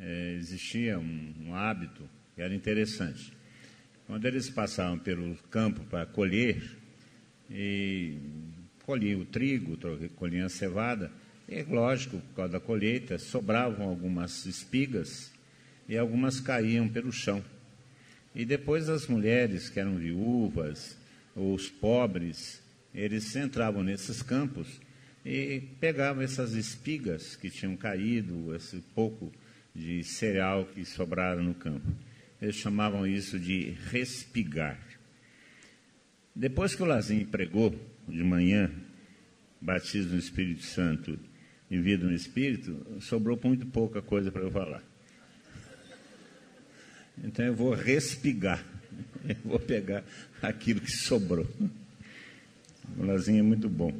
é, existia um, um hábito que era interessante. Quando eles passavam pelo campo para colher, e colhiam o trigo, colhiam a cevada, e lógico, por causa da colheita, sobravam algumas espigas e algumas caíam pelo chão. E depois as mulheres que eram viúvas, os pobres, eles entravam nesses campos e pegavam essas espigas que tinham caído, esse pouco de cereal que sobraram no campo. Eles chamavam isso de respigar. Depois que o Lazinho pregou de manhã, batismo no Espírito Santo e vida no Espírito, sobrou muito pouca coisa para eu falar. Então eu vou respigar. Eu vou pegar aquilo que sobrou. O lazinho é muito bom.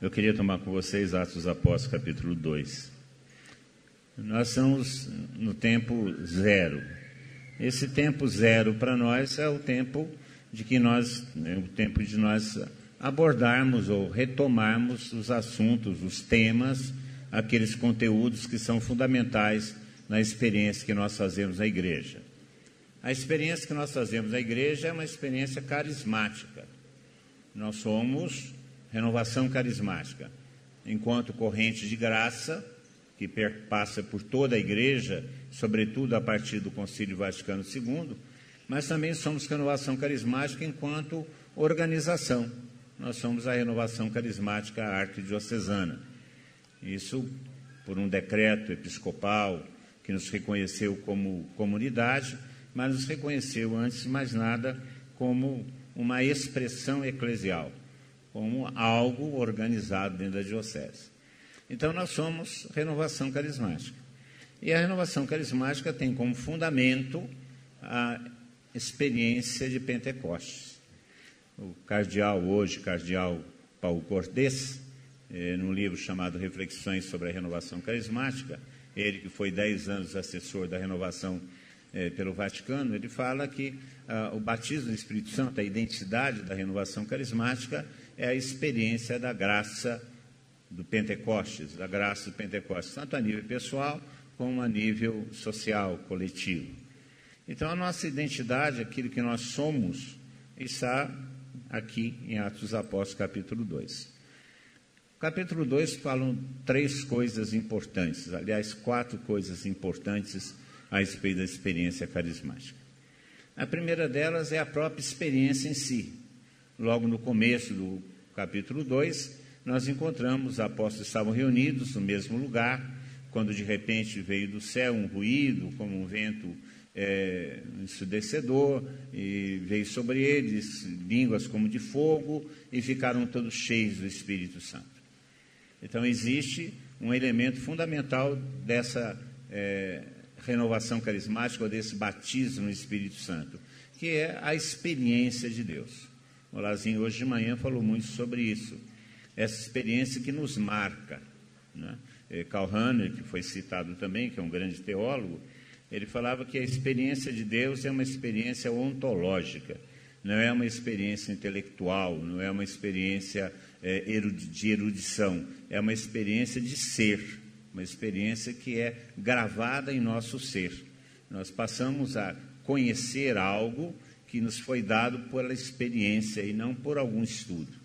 Eu queria tomar com vocês Atos Apóstolos, capítulo 2. Nós estamos no tempo zero. Esse tempo zero para nós é o tempo de que nós, é o tempo de nós abordarmos ou retomarmos os assuntos, os temas, aqueles conteúdos que são fundamentais na experiência que nós fazemos na igreja. A experiência que nós fazemos na igreja é uma experiência carismática. Nós somos renovação carismática. Enquanto corrente de graça, que perpassa por toda a igreja, sobretudo a partir do Concílio Vaticano II, mas também somos renovação carismática enquanto organização. Nós somos a renovação carismática arquidiocesana. Isso por um decreto episcopal que nos reconheceu como comunidade, mas nos reconheceu, antes de mais nada, como uma expressão eclesial, como algo organizado dentro da diocese. Então, nós somos renovação carismática. E a renovação carismática tem como fundamento a experiência de Pentecostes. O cardeal, hoje, cardeal Paulo Cortes, eh, num livro chamado Reflexões sobre a Renovação Carismática, ele que foi dez anos assessor da renovação eh, pelo Vaticano, ele fala que ah, o batismo do Espírito Santo, a identidade da renovação carismática, é a experiência da graça do Pentecostes, da graça do Pentecostes, tanto a nível pessoal como a nível social, coletivo. Então, a nossa identidade, aquilo que nós somos, está aqui em Atos dos Apóstolos, capítulo 2. Capítulo 2 falam três coisas importantes, aliás, quatro coisas importantes a respeito da experiência carismática. A primeira delas é a própria experiência em si. Logo no começo do capítulo 2, nós encontramos os apóstolos estavam reunidos no mesmo lugar, quando de repente veio do céu um ruído, como um vento é, ensudecedor, e veio sobre eles línguas como de fogo, e ficaram todos cheios do Espírito Santo. Então, existe um elemento fundamental dessa é, renovação carismática, ou desse batismo no Espírito Santo, que é a experiência de Deus. O Lazinho, hoje de manhã, falou muito sobre isso. Essa experiência que nos marca. Né? É, Karl Rahner, que foi citado também, que é um grande teólogo, ele falava que a experiência de Deus é uma experiência ontológica, não é uma experiência intelectual, não é uma experiência é, de erudição, é uma experiência de ser, uma experiência que é gravada em nosso ser. Nós passamos a conhecer algo que nos foi dado pela experiência e não por algum estudo.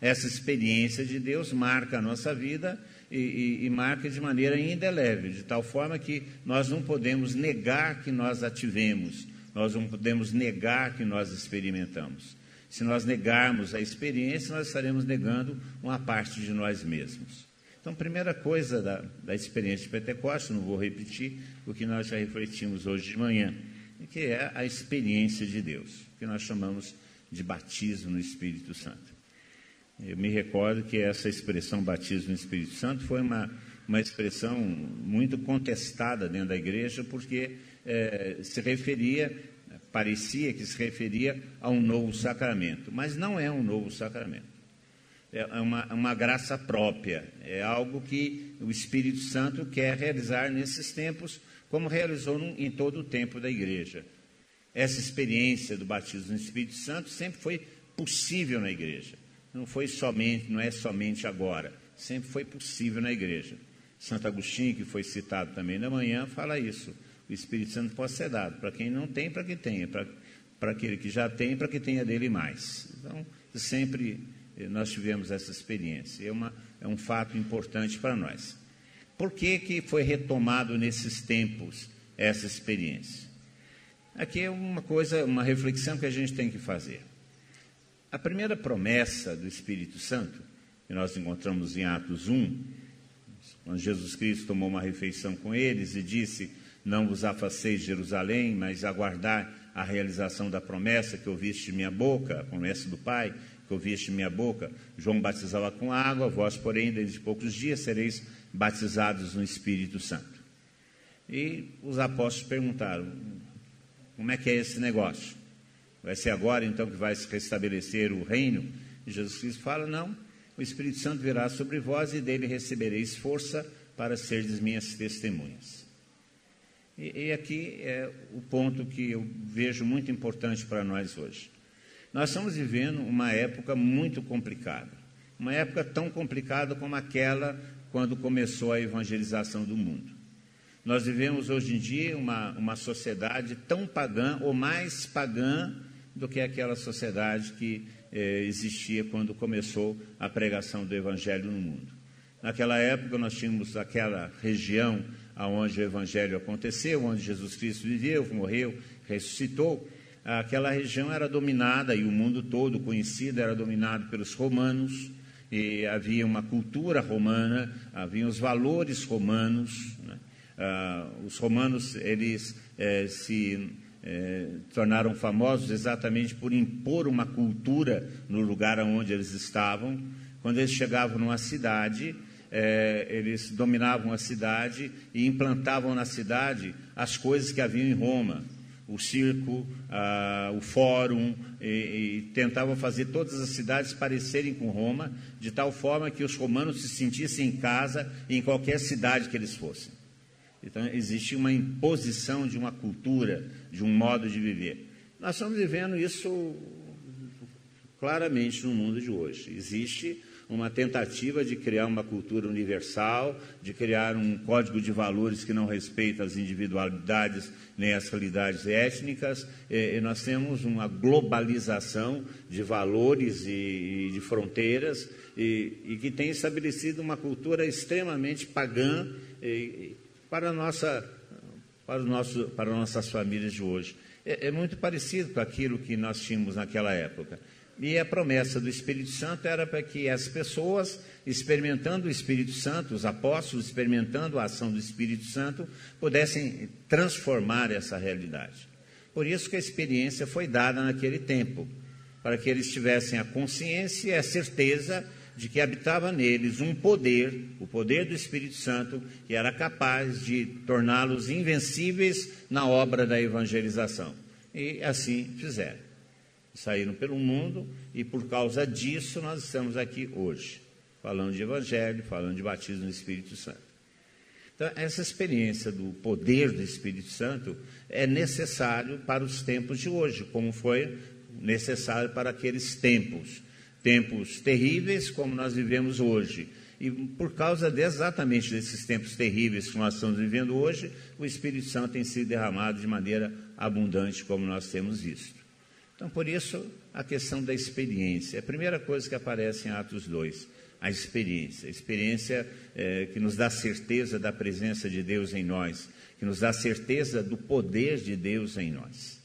Essa experiência de Deus marca a nossa vida e, e, e, marca de maneira indelével, de tal forma que nós não podemos negar que nós a tivemos, nós não podemos negar que nós experimentamos. Se nós negarmos a experiência, nós estaremos negando uma parte de nós mesmos. Então, primeira coisa da, da experiência de Pentecostes, não vou repetir o que nós já refletimos hoje de manhã, que é a experiência de Deus, que nós chamamos de batismo no Espírito Santo. Eu me recordo que essa expressão batismo no Espírito Santo foi uma, uma expressão muito contestada dentro da igreja, porque é, se referia, parecia que se referia a um novo sacramento, mas não é um novo sacramento. É, é uma, uma graça própria, é algo que o Espírito Santo quer realizar nesses tempos, como realizou em todo o tempo da igreja. Essa experiência do batismo no Espírito Santo sempre foi possível na igreja. Não foi somente, não é somente agora, sempre foi possível na igreja. Santo Agostinho, que foi citado também na manhã, fala isso. O Espírito Santo pode ser dado para quem não tem, para quem tenha, para aquele que já tem, para que tenha dele mais. Então, sempre eh, nós tivemos essa experiência. É, uma, é um fato importante para nós. Por que, que foi retomado nesses tempos essa experiência? Aqui é uma coisa, uma reflexão que a gente tem que fazer. A primeira promessa do Espírito Santo, que nós encontramos em Atos 1, quando Jesus Cristo tomou uma refeição com eles e disse: Não vos afaceis de Jerusalém, mas aguardar a realização da promessa que ouviste de minha boca, a promessa do Pai que ouviste de minha boca. João batizava com água, vós, porém, desde poucos dias sereis batizados no Espírito Santo. E os apóstolos perguntaram: Como é que é esse negócio? Vai ser agora então que vai se restabelecer o reino? E Jesus Cristo fala: Não o Espírito Santo virá sobre vós e dele recebereis força para serdes minhas testemunhas. E, e aqui é o ponto que eu vejo muito importante para nós hoje. Nós estamos vivendo uma época muito complicada, uma época tão complicada como aquela quando começou a evangelização do mundo. Nós vivemos hoje em dia uma, uma sociedade tão pagã ou mais pagã do que aquela sociedade que eh, existia quando começou a pregação do Evangelho no mundo. Naquela época, nós tínhamos aquela região onde o Evangelho aconteceu, onde Jesus Cristo viveu, morreu, ressuscitou. Aquela região era dominada, e o mundo todo conhecido era dominado pelos romanos, e havia uma cultura romana, havia os valores romanos. Né? Ah, os romanos, eles eh, se é, tornaram famosos exatamente por impor uma cultura no lugar onde eles estavam. Quando eles chegavam numa cidade, é, eles dominavam a cidade e implantavam na cidade as coisas que haviam em Roma. O circo, a, o fórum, e, e tentavam fazer todas as cidades parecerem com Roma, de tal forma que os romanos se sentissem em casa em qualquer cidade que eles fossem. Então, existe uma imposição de uma cultura, de um modo de viver. Nós estamos vivendo isso claramente no mundo de hoje. Existe uma tentativa de criar uma cultura universal, de criar um código de valores que não respeita as individualidades nem as realidades étnicas, e, nós temos uma globalização de valores e, e de fronteiras, e, e, que tem estabelecido uma cultura extremamente pagã para, nossa, para, nosso, para nossas famílias de hoje. É, é muito parecido com aquilo que nós tínhamos naquela época. E a promessa do Espírito Santo era para que as pessoas, experimentando o Espírito Santo, os apóstolos experimentando a ação do Espírito Santo, pudessem transformar essa realidade. Por isso que a experiência foi dada naquele tempo, para que eles tivessem a consciência e a certeza de que habitava neles um poder, o poder do Espírito Santo, que era capaz de torná-los invencíveis na obra da evangelização. E assim fizeram. Saíram pelo mundo e por causa disso nós estamos aqui hoje, falando de evangelho, falando de batismo no Espírito Santo. Então, essa experiência do poder do Espírito Santo é necessário para os tempos de hoje, como foi necessário para aqueles tempos tempos terríveis como nós vivemos hoje. E por causa de, exatamente desses tempos terríveis que nós estamos vivendo hoje, o Espírito Santo tem sido derramado de maneira abundante, como nós temos visto. Então, por isso, a questão da experiência. É a primeira coisa que aparece em Atos 2, a experiência. A experiência é, que nos dá certeza da presença de Deus em nós, que nos dá certeza do poder de Deus em nós.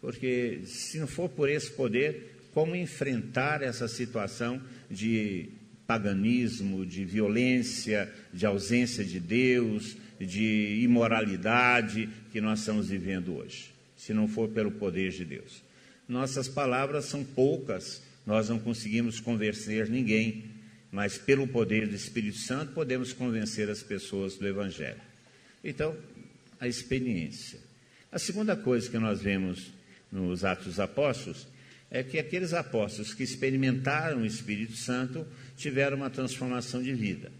Porque se não for por esse poder, como enfrentar essa situação de paganismo, de violência, de ausência de Deus, de imoralidade que nós estamos vivendo hoje, se não for pelo poder de Deus. Nossas palavras são poucas, nós não conseguimos convencer ninguém. mas pelo poder do Espírito Santo podemos convencer as pessoas do Evangelho. Então, a experiência. A segunda coisa que nós vemos nos Atos dos Apóstolos é que aqueles apóstolos que experimentaram o Espírito Santo tiveram uma transformação de vida.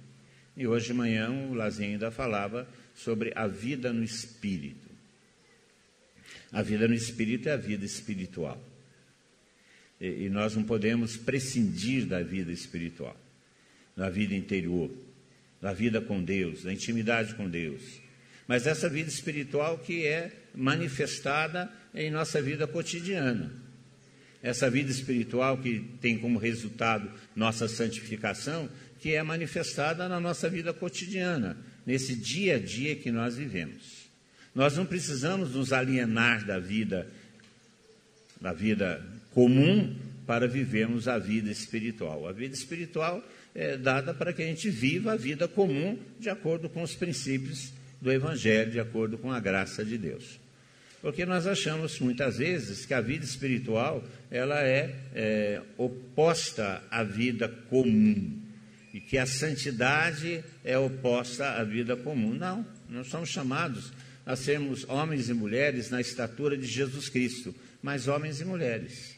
E hoje de manhã o Lazinho ainda falava sobre a vida no Espírito. A vida no Espírito é a vida espiritual. E, e nós não podemos prescindir da vida espiritual, da vida interior, da vida com Deus, da intimidade com Deus. Mas essa vida espiritual que é manifestada em nossa vida cotidiana. Essa vida espiritual que tem como resultado nossa santificação, que é manifestada na nossa vida cotidiana, nesse dia a dia que nós vivemos. Nós não precisamos nos alienar da vida da vida comum para vivermos a vida espiritual. A vida espiritual é dada para que a gente viva a vida comum de acordo com os princípios do Evangelho, de acordo com a graça de Deus. Porque nós achamos muitas vezes que a vida espiritual ela é, é oposta à vida comum e que a santidade é oposta à vida comum. Não, nós somos chamados a sermos homens e mulheres na estatura de Jesus Cristo mas homens e mulheres.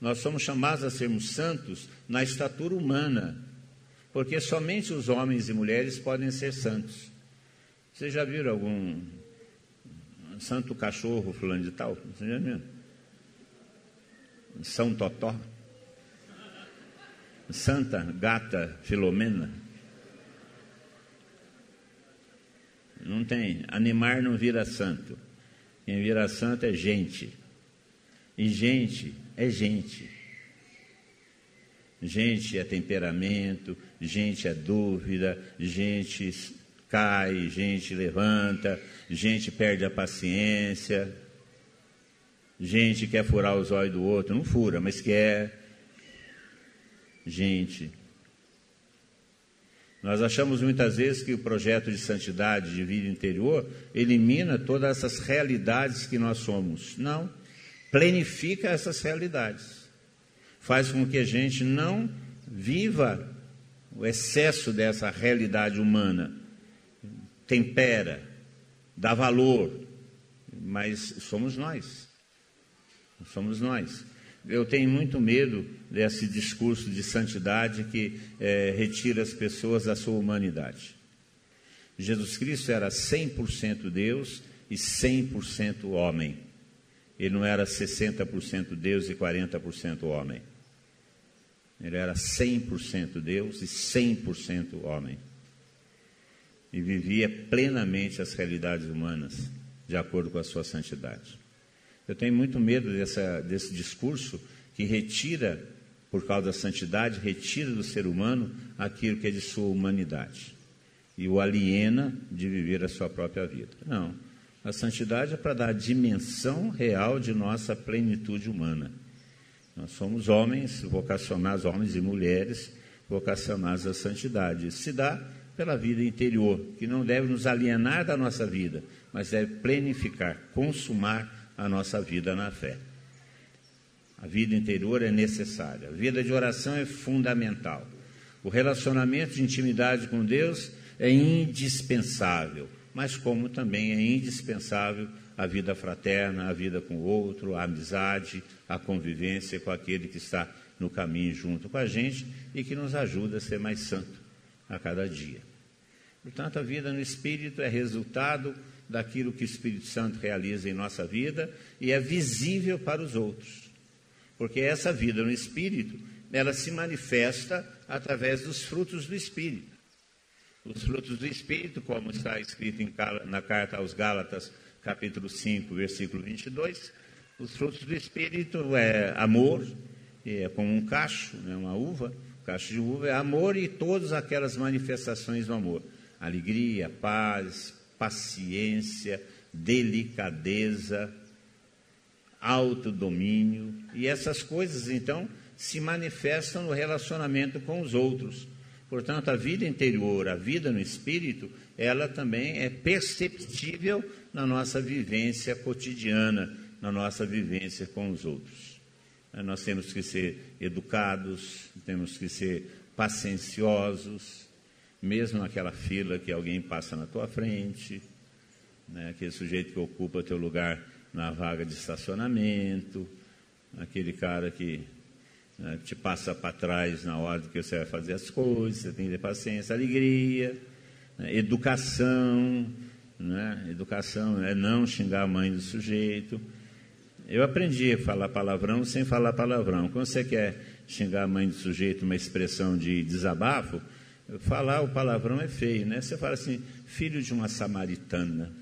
Nós somos chamados a sermos santos na estatura humana, porque somente os homens e mulheres podem ser santos. Vocês já viram algum santo cachorro fulano de tal? São Totó? Santa Gata Filomena? Não tem. Animar não vira santo. Quem vira santo é gente. E gente é gente. Gente é temperamento, gente é dúvida, gente cai, gente levanta, gente perde a paciência, gente quer furar os olhos do outro, não fura, mas quer. Gente. Nós achamos muitas vezes que o projeto de santidade, de vida interior, elimina todas essas realidades que nós somos. Não plenifica essas realidades. Faz com que a gente não viva o excesso dessa realidade humana. Tempera, dá valor, mas somos nós. Somos nós. Eu tenho muito medo desse discurso de santidade que é, retira as pessoas da sua humanidade. Jesus Cristo era 100% Deus e 100% homem. Ele não era 60% Deus e 40% homem. Ele era 100% Deus e 100% homem. E vivia plenamente as realidades humanas, de acordo com a sua santidade. Eu tenho muito medo dessa, desse discurso que retira, por causa da santidade, retira do ser humano aquilo que é de sua humanidade e o aliena de viver a sua própria vida. Não. A santidade é para dar a dimensão real de nossa plenitude humana. Nós somos homens vocacionados, homens e mulheres vocacionados à santidade. Se dá pela vida interior, que não deve nos alienar da nossa vida, mas deve plenificar, consumar a nossa vida na fé. A vida interior é necessária. A vida de oração é fundamental. O relacionamento de intimidade com Deus é indispensável mas como também é indispensável a vida fraterna, a vida com o outro, a amizade, a convivência com aquele que está no caminho junto com a gente e que nos ajuda a ser mais santo a cada dia. Portanto, a vida no Espírito é resultado daquilo que o Espírito Santo realiza em nossa vida e é visível para os outros. Porque essa vida no Espírito, ela se manifesta através dos frutos do Espírito. Os frutos do Espírito, como está escrito em, na carta aos Gálatas, capítulo 5, versículo 22, os frutos do Espírito é amor, é como um cacho, né, uma uva, cacho de uva é amor e todas aquelas manifestações do amor. Alegria, paz, paciência, delicadeza, autodomínio. E essas coisas, então, se manifestam no relacionamento com os outros. Portanto, a vida interior, a vida no espírito, ela também é perceptível na nossa vivência cotidiana, na nossa vivência com os outros. Nós temos que ser educados, temos que ser pacienciosos, mesmo naquela fila que alguém passa na tua frente, né? aquele sujeito que ocupa teu lugar na vaga de estacionamento, aquele cara que né, te passa para trás na hora que você vai fazer as coisas, você tem que ter paciência, alegria, né? educação, né? educação é não xingar a mãe do sujeito. Eu aprendi a falar palavrão sem falar palavrão. Quando você quer xingar a mãe do sujeito, uma expressão de desabafo, falar o palavrão é feio, né? Você fala assim, filho de uma samaritana.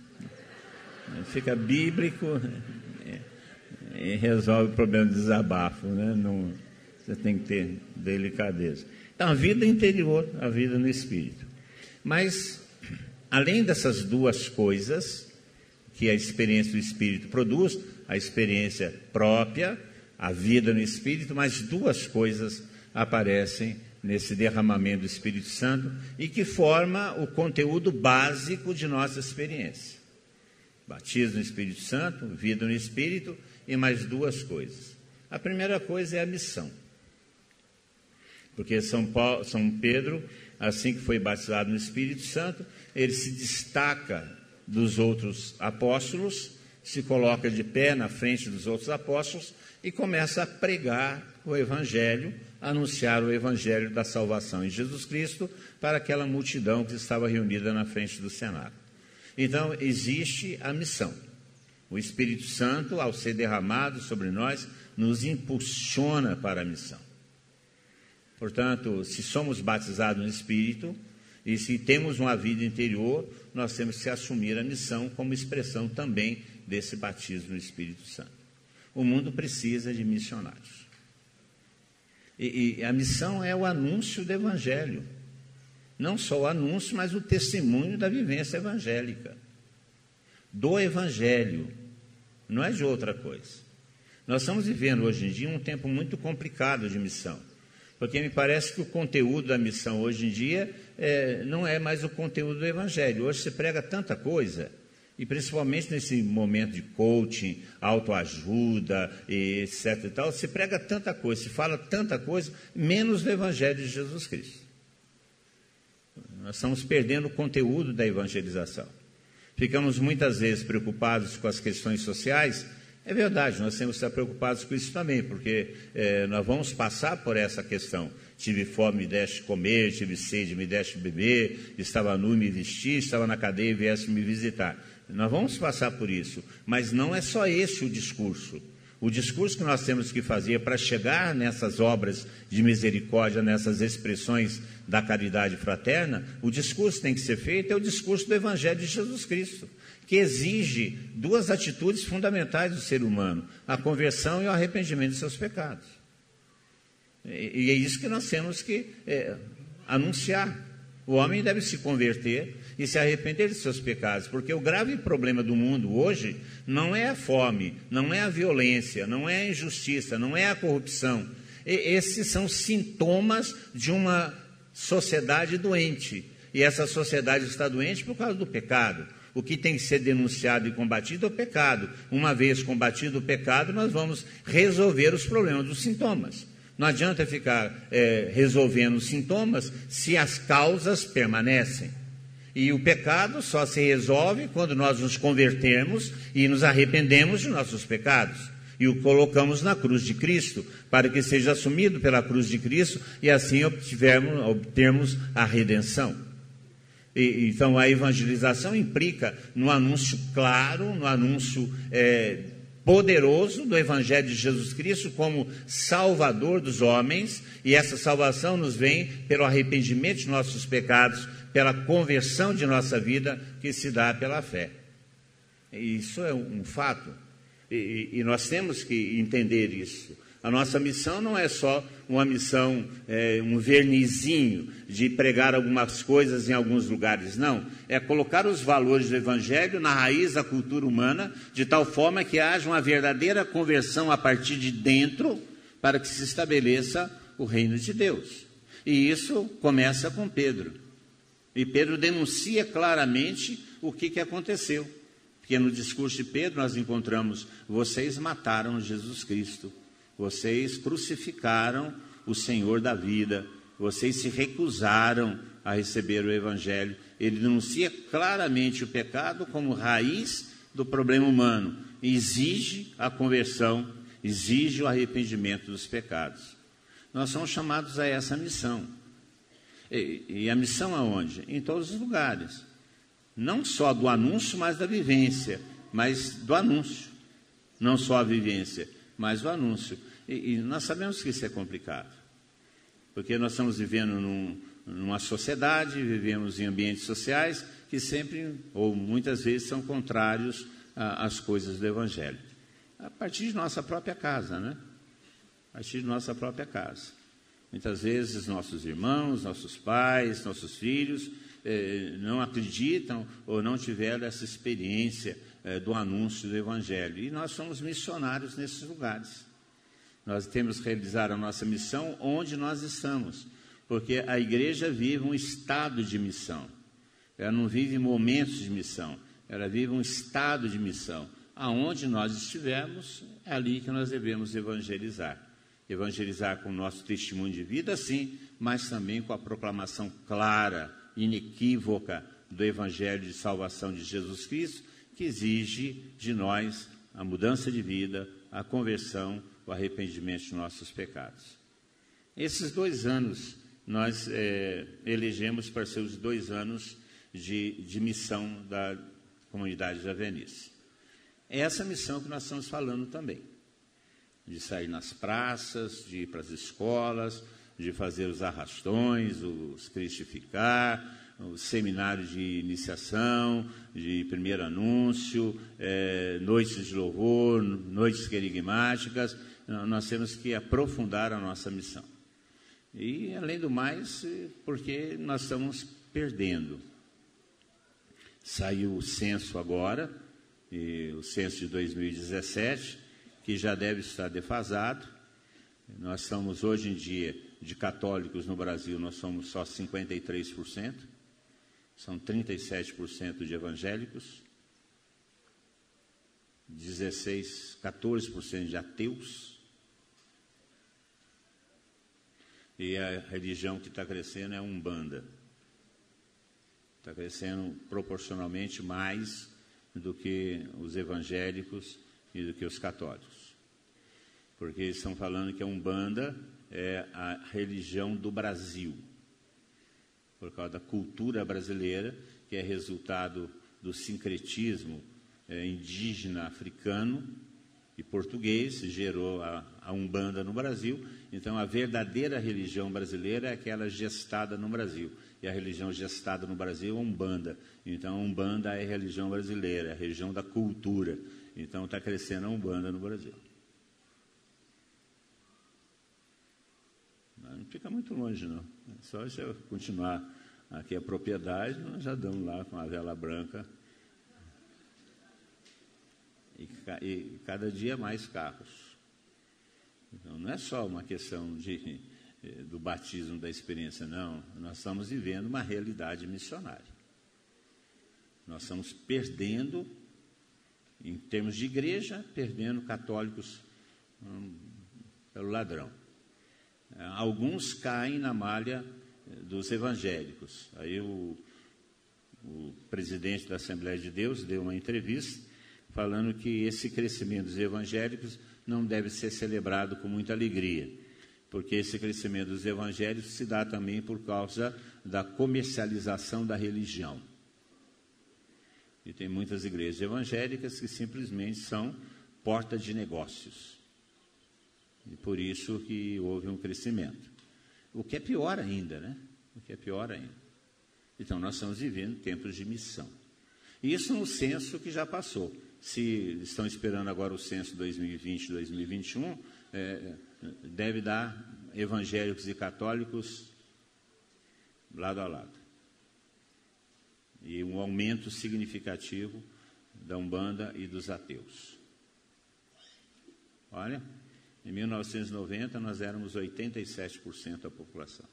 Fica bíblico e resolve o problema de desabafo, né? Não, você tem que ter delicadeza. Então, a vida interior, a vida no espírito. Mas, além dessas duas coisas que a experiência do espírito produz, a experiência própria, a vida no espírito, mas duas coisas aparecem nesse derramamento do Espírito Santo e que forma o conteúdo básico de nossa experiência. Batismo no Espírito Santo, vida no Espírito e mais duas coisas. A primeira coisa é a missão. Porque São, Paulo, São Pedro, assim que foi batizado no Espírito Santo, ele se destaca dos outros apóstolos se coloca de pé na frente dos outros apóstolos e começa a pregar o Evangelho, anunciar o Evangelho da salvação em Jesus Cristo para aquela multidão que estava reunida na frente do Senado. Então, existe a missão. O Espírito Santo, ao ser derramado sobre nós, nos impulsiona para a missão. Portanto, se somos batizados no Espírito e se temos uma vida interior, nós temos que assumir a missão como expressão também desse batismo no Espírito Santo. O mundo precisa de missionários. E, e, a missão é o anúncio do Evangelho. Não só o anúncio, mas o testemunho da vivência evangélica. Do Evangelho. Não é de outra coisa. Nós estamos vivendo hoje em dia um tempo muito complicado de missão. Porque me parece que o conteúdo da missão hoje em dia é, não é mais o conteúdo do Evangelho. Hoje se prega tanta coisa e principalmente nesse momento de coaching, autoajuda, etc. E tal, se prega tanta coisa, se fala tanta coisa, menos do Evangelho de Jesus Cristo. Nós estamos perdendo o conteúdo da evangelização. Ficamos muitas vezes preocupados com as questões sociais. É verdade, nós temos que estar preocupados com isso também, porque é, nós vamos passar por essa questão. Tive fome, me deste comer, tive sede, me deste beber, estava nu, me vestir, estava na cadeia e viesse me visitar. Nós vamos passar por isso, mas não é só esse o discurso. O discurso que nós temos que fazer para chegar nessas obras de misericórdia, nessas expressões da caridade fraterna, o discurso que tem que ser feito é o discurso do Evangelho de Jesus Cristo, que exige duas atitudes fundamentais do ser humano: a conversão e o arrependimento de seus pecados. E, é isso que nós temos que é, anunciar. O homem deve se converter e se arrepender de seus pecados, porque o grave problema do mundo hoje não é a fome, não é a violência, não é a injustiça, não é a corrupção. E esses são sintomas de uma sociedade doente. E essa sociedade está doente por causa do pecado. O que tem que ser denunciado e combatido é o pecado. Uma vez combatido o pecado, nós vamos resolver os problemas dos sintomas. Não adianta ficar é, resolvendo os sintomas se as causas permanecem. E o pecado só se resolve quando nós nos convertemos e nos arrependemos de nossos pecados e o colocamos na cruz de Cristo, para que seja assumido pela cruz de Cristo e assim obtivermos, obtermos a redenção. E, então a evangelização implica no anúncio claro, no anúncio é, poderoso do Evangelho de Jesus Cristo como Salvador dos homens, e essa salvação nos vem pelo arrependimento de nossos pecados, pela conversão de nossa vida que se dá pela fé. Isso é um fato, e, e nós temos que entender isso. A nossa missão não é só uma missão, é, um vernizinho de pregar algumas coisas em alguns lugares, não. É colocar os valores do Evangelho na raiz da cultura humana, de tal forma que haja uma verdadeira conversão a partir de dentro, para que se estabeleça o reino de Deus. E isso começa com Pedro. E Pedro denuncia claramente o que, que aconteceu. Porque no discurso de Pedro nós encontramos: vocês mataram Jesus Cristo vocês crucificaram o Senhor da vida, vocês se recusaram a receber o Evangelho. Ele denuncia claramente o pecado como raiz do problema humano, exige a conversão, exige o arrependimento dos pecados. Nós somos chamados a essa missão. E, e a missão aonde? Em todos os lugares. Não só do anúncio, mas da vivência, mas do anúncio. Não só a vivência, mas o anúncio. E, e nós sabemos que isso é complicado, porque nós estamos vivendo num, numa sociedade, vivemos em ambientes sociais que sempre, ou muitas vezes, são contrários às coisas do Evangelho. A partir de nossa própria casa, né? A partir de nossa própria casa. Muitas vezes nossos irmãos, nossos pais, nossos filhos eh, não acreditam ou não tiveram essa experiência eh, do anúncio do Evangelho. E nós somos missionários nesses lugares. Nós temos que realizar a nossa missão onde nós estamos, porque a igreja vive um estado de missão. Ela não vive momentos de missão, ela vive um estado de missão. Aonde nós estivermos, é ali que nós devemos evangelizar. Evangelizar com o nosso testemunho de vida, sim, mas também com a proclamação clara, inequívoca do Evangelho de salvação de Jesus Cristo, que exige de nós a mudança de vida, a conversão, o arrependimento de nossos pecados. Esses dois anos nós é, elegemos para ser os dois anos de, de missão da comunidade de Avenice. É essa missão que nós estamos falando também. De sair nas praças, de ir para as escolas, de fazer os arrastões, os cristificar, os seminários de iniciação, de primeiro anúncio, é, noites de louvor, noites querigmáticas, nós temos que aprofundar a nossa missão. E, além do mais, porque nós estamos perdendo. Saiu o censo agora, o censo de 2017, que já deve estar defasado. Nós somos, hoje em dia, de católicos no Brasil, nós somos só 53% são 37% de evangélicos, 16, 14% de ateus. E a religião que está crescendo é a Umbanda. Está crescendo proporcionalmente mais do que os evangélicos e do que os católicos. Porque eles estão falando que a Umbanda é a religião do Brasil por causa da cultura brasileira, que é resultado do sincretismo indígena africano e português, gerou a, a Umbanda no Brasil. Então, a verdadeira religião brasileira é aquela gestada no Brasil. E a religião gestada no Brasil é a Umbanda. Então, a Umbanda é a religião brasileira, é a religião da cultura. Então, está crescendo a Umbanda no Brasil. Não fica muito longe, não. É só se eu continuar aqui a propriedade, nós já damos lá com a vela branca. E, e cada dia mais carros. Então, não é só uma questão de, eh, do batismo da experiência, não. Nós estamos vivendo uma realidade missionária. Nós estamos perdendo, em termos de igreja, perdendo católicos hum, pelo ladrão. Alguns caem na malha dos evangélicos. Aí o, o presidente da Assembleia de Deus deu uma entrevista falando que esse crescimento dos evangélicos não deve ser celebrado com muita alegria, porque esse crescimento dos evangélicos se dá também por causa da comercialização da religião. E tem muitas igrejas evangélicas que simplesmente são porta de negócios. E por isso que houve um crescimento. O que é pior ainda, né? O que é pior ainda. Então, nós estamos vivendo tempos de missão. Isso no censo que já passou. Se estão esperando agora o censo 2020-2021, é, deve dar evangélicos e católicos lado a lado. E um aumento significativo da Umbanda e dos ateus. Olha, em 1990, nós éramos 87% da população.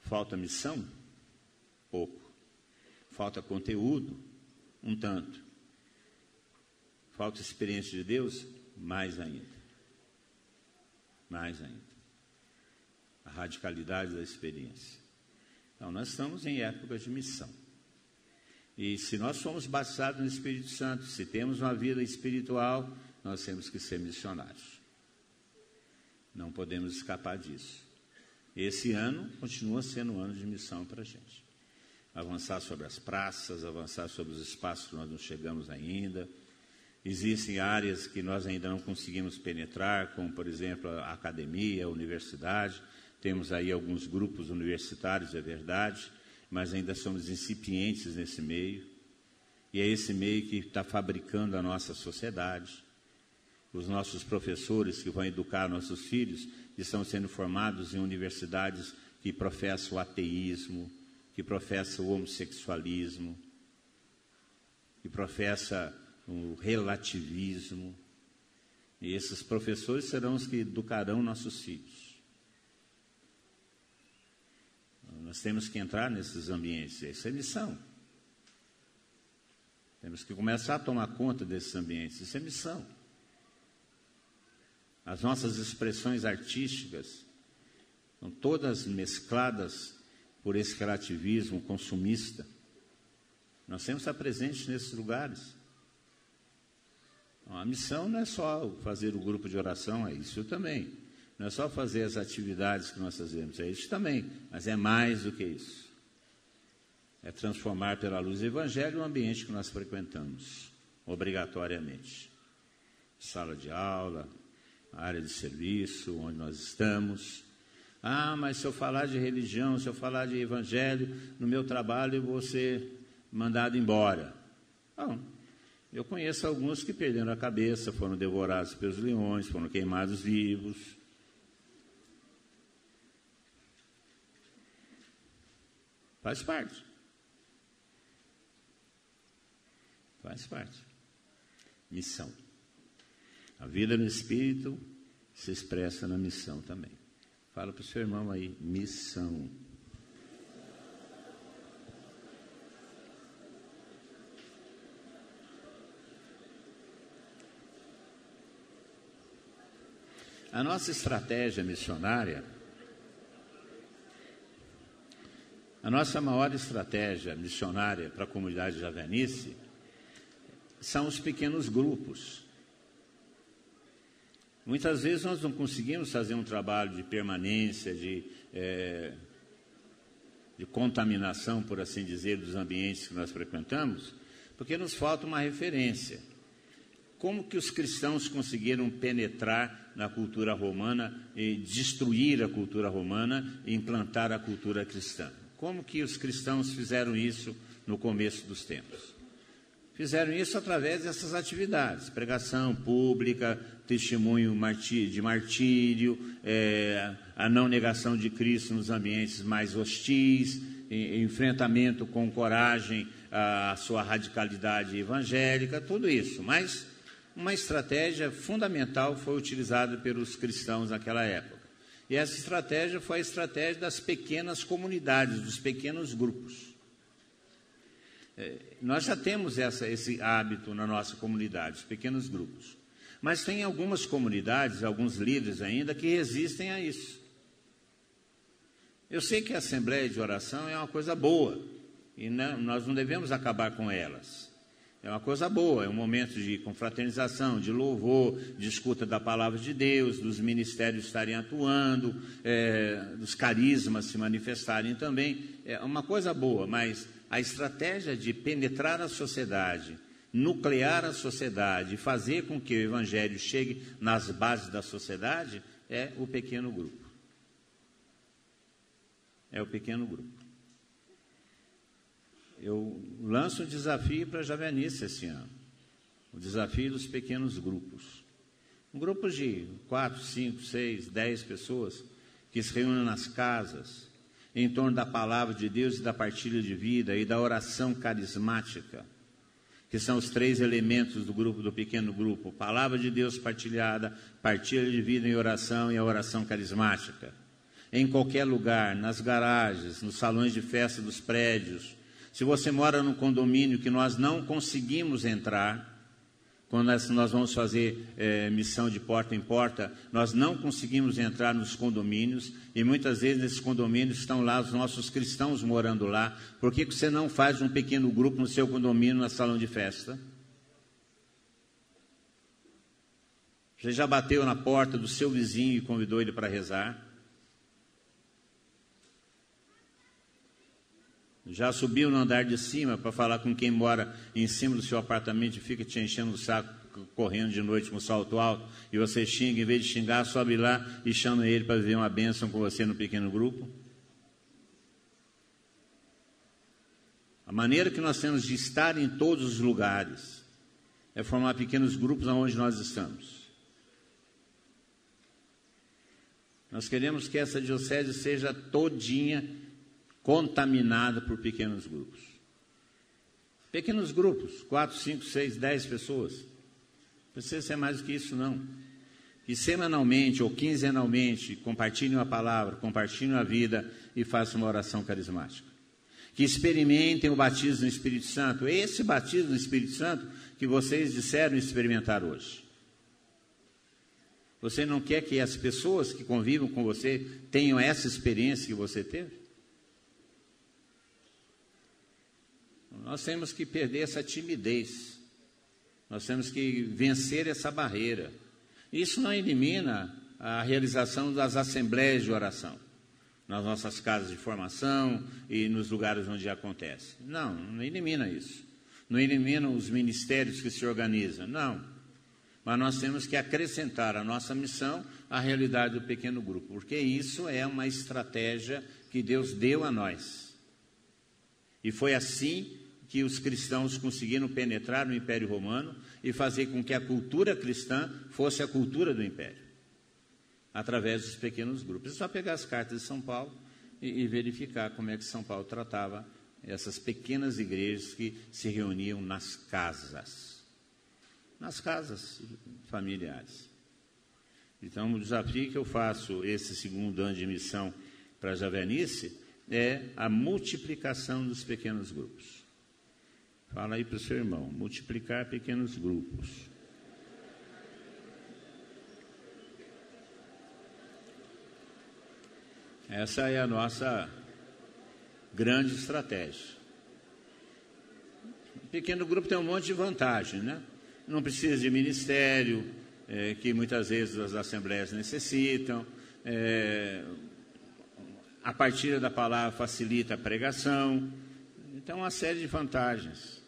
Falta missão? Pouco. Falta conteúdo? Um tanto. Falta experiência de Deus? Mais ainda. mais ainda. A radicalidade da experiência. Então, nós estamos em época de missão. E se nós somos batizados no Espírito Santo, se temos uma vida espiritual, nós temos que ser missionários. Não podemos escapar disso. Esse ano continua sendo um ano de missão para a gente. Avançar sobre as praças, avançar sobre os espaços que nós não chegamos ainda. Existem áreas que nós ainda não conseguimos penetrar, como, por exemplo, a academia, a universidade. Temos aí alguns grupos universitários, é verdade, mas ainda somos incipientes nesse meio. E é esse meio que está fabricando a nossa sociedade. Os nossos professores que vão educar nossos filhos estão sendo formados em universidades que professam o ateísmo, que professam o homossexualismo, que professam o relativismo. E esses professores serão os que educarão nossos filhos. Nós temos que entrar nesses ambientes, essa é a missão. Temos que começar a tomar conta desses ambientes, isso é missão. As nossas expressões artísticas são todas mescladas por esse relativismo consumista. Nós temos que estar presentes nesses lugares. Então, a missão não é só fazer o grupo de oração, é isso também. Não é só fazer as atividades que nós fazemos, é isso também. Mas é mais do que isso. É transformar pela luz do Evangelho o ambiente que nós frequentamos, obrigatoriamente. Sala de aula, área de serviço, onde nós estamos. Ah, mas se eu falar de religião, se eu falar de evangelho, no meu trabalho eu vou ser mandado embora. Não. Eu conheço alguns que perderam a cabeça, foram devorados pelos leões, foram queimados vivos. Faz parte. Faz parte. Missão. A vida no Espírito se expressa na missão também. Fala para o seu irmão aí, missão. A nossa estratégia missionária, a nossa maior estratégia missionária para a comunidade javenice são os pequenos grupos. Muitas vezes nós não conseguimos fazer um trabalho de permanência, de, é, de contaminação, por assim dizer, dos ambientes que nós frequentamos, porque nos falta uma referência. Como que os cristãos conseguiram penetrar na cultura romana e destruir a cultura romana e implantar a cultura cristã? Como que os cristãos fizeram isso no começo dos tempos? Fizeram isso através dessas atividades, pregação pública, testemunho de martírio, é, a não negação de Cristo nos ambientes mais hostis, enfrentamento com coragem à sua radicalidade evangélica, tudo isso. Mas uma estratégia fundamental foi utilizada pelos cristãos naquela época. E essa estratégia foi a estratégia das pequenas comunidades, dos pequenos grupos. É, nós já temos essa, esse hábito na nossa comunidade, os pequenos grupos. Mas tem algumas comunidades, alguns líderes ainda, que resistem a isso. Eu sei que a assembleia de oração é uma coisa boa, e não, nós não devemos acabar com elas. É uma coisa boa, é um momento de confraternização, de louvor, de escuta da palavra de Deus, dos ministérios estarem atuando, é, dos carismas se manifestarem também. É uma coisa boa, mas a estratégia de penetrar a sociedade, nuclear a sociedade, fazer com que o evangelho chegue nas bases da sociedade, é o pequeno grupo. É o pequeno grupo. Eu lanço um desafio para a Javenice esse ano. O desafio dos pequenos grupos. Um grupo de quatro, cinco, seis, dez pessoas que se reúnem nas casas, em torno da palavra de Deus e da partilha de vida e da oração carismática que são os três elementos do grupo do pequeno grupo: palavra de Deus partilhada, partilha de vida em oração e a oração carismática. Em qualquer lugar, nas garagens, nos salões de festa dos prédios. Se você mora num condomínio que nós não conseguimos entrar, quando nós, vamos fazer é, missão de porta em porta, nós não conseguimos entrar nos condomínios e muitas vezes nesses condomínios estão lá os nossos cristãos morando lá. Por que você não faz um pequeno grupo no seu condomínio, na salão de festa? Você já bateu na porta do seu vizinho e convidou ele para rezar? Já subiu no andar de cima para falar com quem mora em cima do seu apartamento e fica te enchendo o saco correndo de noite com salto alto e você xinga, em vez de xingar, sobe lá e chama ele para viver uma bênção com você no pequeno grupo? A maneira que nós temos de estar em todos os lugares é formar pequenos grupos aonde nós estamos. Nós queremos que essa diocese seja todinha contaminada por pequenos grupos. Pequenos grupos, quatro, cinco, seis, dez pessoas. Não precisa ser mais do que isso, não. Que semanalmente ou quinzenalmente compartilhem a palavra, compartilhem a vida e façam uma oração carismática. Que experimentem o batismo no Espírito Santo. Esse batismo no Espírito Santo que vocês disseram experimentar hoje. Você não quer que as pessoas que convivam com você tenham essa experiência que você teve? Nós temos que perder essa timidez. Nós temos que vencer essa barreira. Isso não elimina a realização das assembleias de oração nas nossas casas de formação e nos lugares onde acontece. Não, não elimina isso. Não elimina os ministérios que se organizam. Não. Mas nós temos que acrescentar a nossa missão à realidade do pequeno grupo, porque isso é uma estratégia que Deus deu a nós. E foi assim que os cristãos conseguiram penetrar no Império Romano e fazer com que a cultura cristã fosse a cultura do Império, através dos pequenos grupos. É só pegar as cartas de São Paulo e, e verificar como é que São Paulo tratava essas pequenas igrejas que se reuniam nas casas, nas casas familiares. Então, o desafio que eu faço esse segundo ano de missão para a Javenice é a multiplicação dos pequenos grupos. Fala aí para o seu irmão, multiplicar pequenos grupos. Essa é a nossa grande estratégia. O pequeno grupo tem um monte de vantagem, né? Não precisa de ministério, é, que muitas vezes as assembleias necessitam. É, a partilha da palavra facilita a pregação. Então, uma série de vantagens.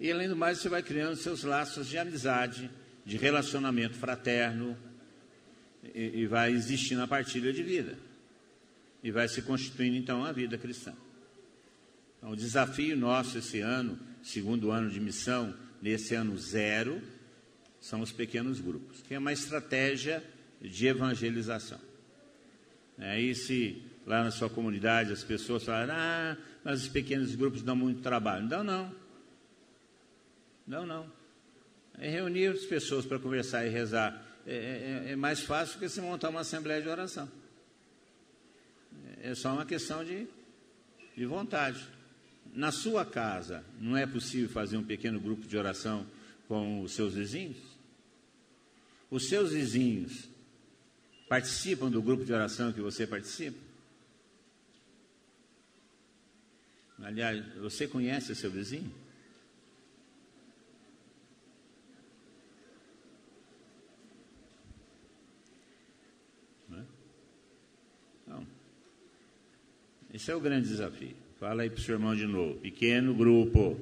E além do mais, você vai criando seus laços de amizade, de relacionamento fraterno, e, e vai existindo a partilha de vida. E vai se constituindo então a vida cristã. Então, o desafio nosso esse ano, segundo ano de missão, nesse ano zero, são os pequenos grupos, que é uma estratégia de evangelização. Aí, se lá na sua comunidade as pessoas falarem, ah, mas os pequenos grupos dão muito trabalho. Não, não. Não, não. É reunir as pessoas para conversar e rezar é, é, é, mais fácil do que se montar uma assembleia de oração. É só uma questão de, de vontade. Na sua casa, não é possível fazer um pequeno grupo de oração com os seus vizinhos? Os seus vizinhos participam do grupo de oração que você participa? Aliás, você conhece seu vizinho? Esse é o grande desafio. Fala aí para o seu irmão de novo. Pequeno grupo.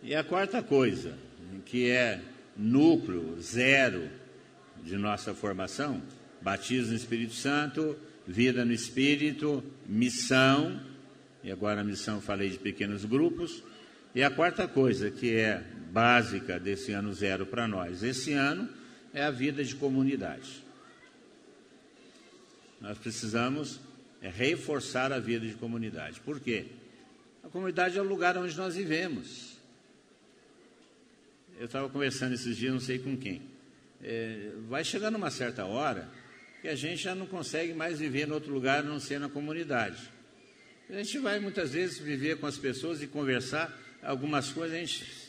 E a quarta coisa, que é núcleo zero de nossa formação, batismo no Espírito Santo, vida no Espírito, missão, e agora a missão falei de pequenos grupos, e a quarta coisa, que é básica desse ano zero para nós. Esse ano é a vida de comunidade. Nós precisamos é, reforçar a vida de comunidade. Por quê? A comunidade é o lugar onde nós vivemos. Eu estava conversando esses dias, não sei com quem. É, vai chegando uma certa hora que a gente já não consegue mais viver em outro lugar a não ser na comunidade. A gente vai muitas vezes viver com as pessoas e conversar algumas coisas, a gente.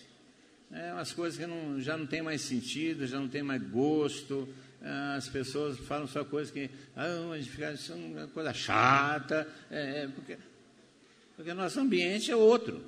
É umas coisas que não, já não tem mais sentido, já não tem mais gosto. Ah, as pessoas falam só coisas que. Ah, isso é uma coisa chata. É, é, porque, porque nosso ambiente é outro.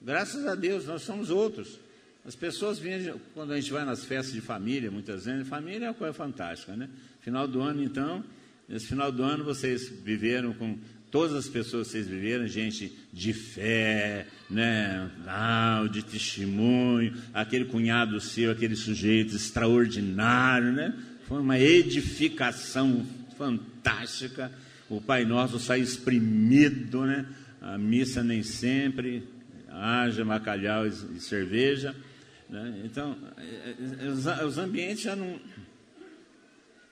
Graças a Deus, nós somos outros. As pessoas vêm, quando a gente vai nas festas de família, muitas vezes, família é uma coisa fantástica, né? Final do ano, então, nesse final do ano vocês viveram com todas as pessoas que vocês viveram, gente de fé, né, ah, de testemunho, aquele cunhado seu, aquele sujeito extraordinário, né? Foi uma edificação fantástica. O Pai Nosso sai exprimido, né? A missa nem sempre, haja bacalhau e cerveja. Né? Então, é, é, os ambientes já não.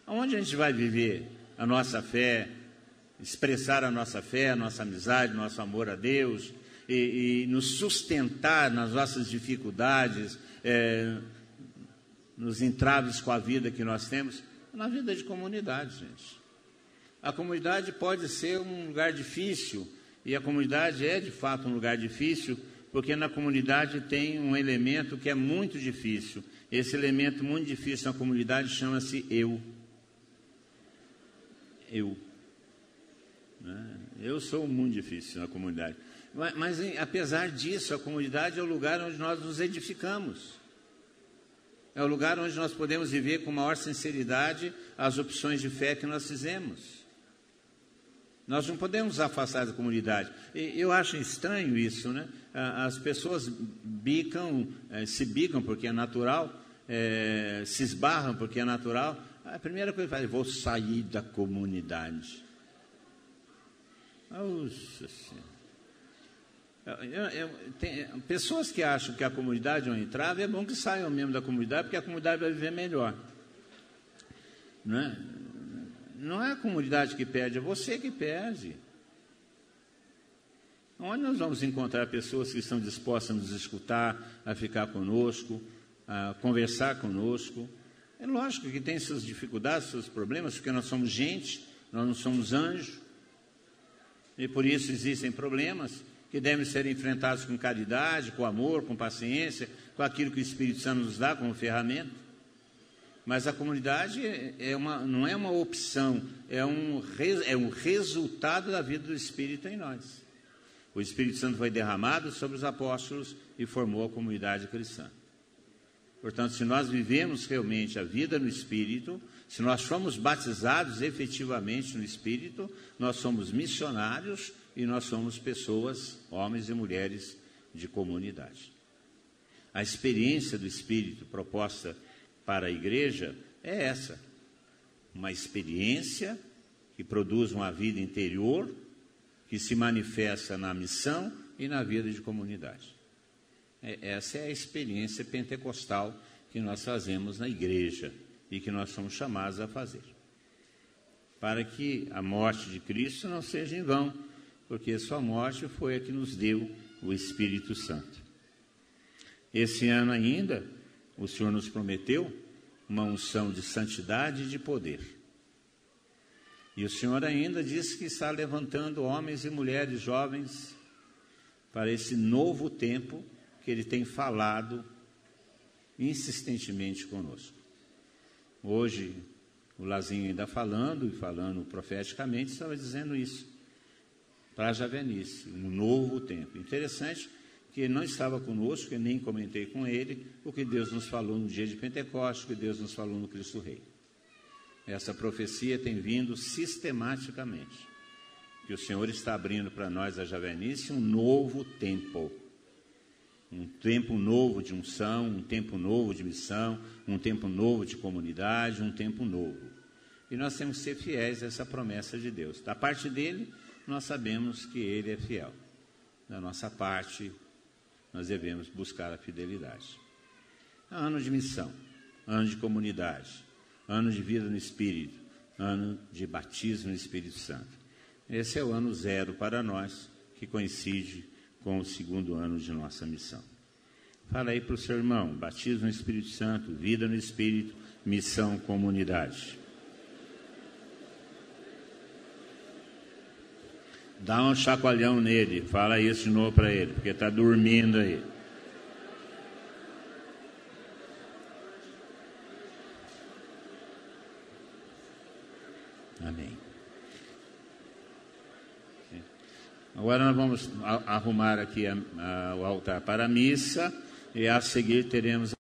Onde a gente vai viver a nossa fé, expressar a nossa fé, a nossa amizade, nosso amor a Deus e, e nos sustentar nas nossas dificuldades, é, nos entraves com a vida que nós temos, na vida de comunidade, gente. A comunidade pode ser um lugar difícil, e a comunidade é de fato um lugar difícil, porque na comunidade tem um elemento que é muito difícil. Esse elemento muito difícil na comunidade chama-se eu. Eu. Né? Eu sou muito difícil na comunidade. Mas, mas, apesar disso, a comunidade é o lugar onde nós nos edificamos. É o lugar onde nós podemos viver com maior sinceridade as opções de fé que nós fizemos. Nós não podemos afastar da comunidade. E eu acho estranho isso, né? As pessoas bicam, eh, se bicam porque é natural, é, se esbarram porque é natural. A primeira coisa que faz, vou sair da comunidade. Nossa Senhora. tem, pessoas que acham que a comunidade é um entrave, é bom que saiam mesmo da comunidade, porque a comunidade vai viver melhor. Não é, não é a comunidade que perde, é você que perde. Onde nós vamos encontrar pessoas que estão dispostas a nos escutar, a ficar conosco, a conversar conosco? É lógico que tem suas dificuldades, seus problemas, porque nós somos gente, nós não somos anjos. E por isso existem problemas que devem ser enfrentados com caridade, com amor, com paciência, com aquilo que o Espírito Santo nos dá como ferramenta. Mas a comunidade é uma, não é uma opção, é um, é um resultado da vida do Espírito em nós. O Espírito Santo foi derramado sobre os apóstolos e formou a comunidade cristã. Portanto, se nós vivemos realmente a vida no Espírito, se nós fomos batizados efetivamente no Espírito, nós somos missionários e nós somos pessoas, homens e mulheres de comunidade. A experiência do Espírito proposta para a igreja é essa: uma experiência que produz uma vida interior que se manifesta na missão e na vida de comunidade. É, essa é a experiência pentecostal que nós fazemos na igreja e que nós somos chamados a fazer. Para que a morte de Cristo não seja em vão, porque sua morte foi a que nos deu o Espírito Santo. Esse ano ainda, o Senhor nos prometeu uma unção de santidade e de poder. E o Senhor ainda disse que está levantando homens e mulheres jovens para esse novo tempo que Ele tem falado insistentemente conosco. Hoje, o Lazinho ainda falando e falando profeticamente, estava dizendo isso para Javenice, um novo tempo. Interessante que ele não estava conosco, e nem comentei com ele o que Deus nos falou no dia de Pentecostes, o que Deus nos falou no Cristo Rei. Essa profecia tem vindo sistematicamente. Que o Senhor está abrindo para nós, a Javenice, um novo tempo um tempo novo de unção, um tempo novo de missão, um tempo novo de comunidade, um tempo novo. E nós temos que ser fiéis a essa promessa de Deus. Da parte dele, nós sabemos que ele é fiel. Da nossa parte, nós devemos buscar a fidelidade. Ano de missão, ano de comunidade, ano de vida no Espírito, ano de batismo no Espírito Santo. Esse é o ano zero para nós, que coincide com o segundo ano de nossa missão. Fala aí para o seu irmão: batismo no Espírito Santo, vida no Espírito, missão, comunidade. Dá um chacoalhão nele, fala isso de novo para ele, porque está dormindo aí. Amém. Agora nós vamos arrumar aqui a, a, o altar para a missa e a seguir teremos